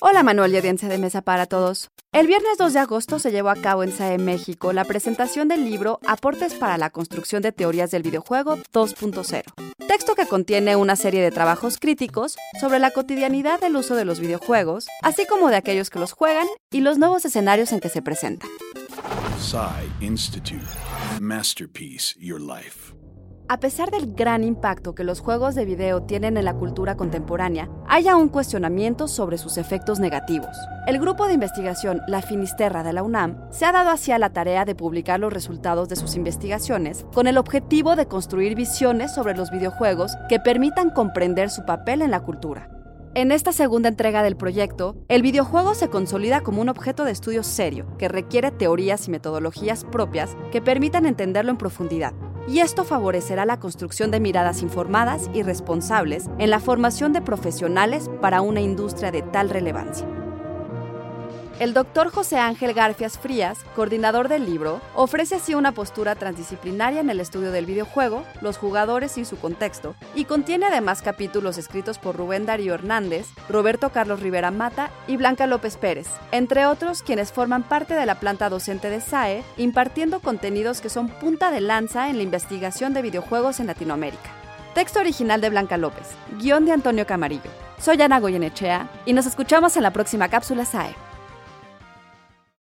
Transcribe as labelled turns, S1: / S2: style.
S1: Hola Manuel y audiencia de mesa para todos. El viernes 2 de agosto se llevó a cabo en SAE México la presentación del libro Aportes para la construcción de teorías del videojuego 2.0. Texto que contiene una serie de trabajos críticos sobre la cotidianidad del uso de los videojuegos, así como de aquellos que los juegan y los nuevos escenarios en que se presentan.
S2: SAI Institute. Masterpiece Your Life.
S1: A pesar del gran impacto que los juegos de video tienen en la cultura contemporánea, hay aún cuestionamientos sobre sus efectos negativos. El grupo de investigación La Finisterra de la UNAM se ha dado hacia la tarea de publicar los resultados de sus investigaciones con el objetivo de construir visiones sobre los videojuegos que permitan comprender su papel en la cultura. En esta segunda entrega del proyecto, el videojuego se consolida como un objeto de estudio serio que requiere teorías y metodologías propias que permitan entenderlo en profundidad y esto favorecerá la construcción de miradas informadas y responsables en la formación de profesionales para una industria de tal relevancia. El doctor José Ángel Garfias Frías, coordinador del libro, ofrece así una postura transdisciplinaria en el estudio del videojuego, los jugadores y su contexto, y contiene además capítulos escritos por Rubén Darío Hernández, Roberto Carlos Rivera Mata y Blanca López Pérez, entre otros quienes forman parte de la planta docente de SAE, impartiendo contenidos que son punta de lanza en la investigación de videojuegos en Latinoamérica. Texto original de Blanca López, guion de Antonio Camarillo. Soy Ana Goyenechea y nos escuchamos en la próxima cápsula SAE.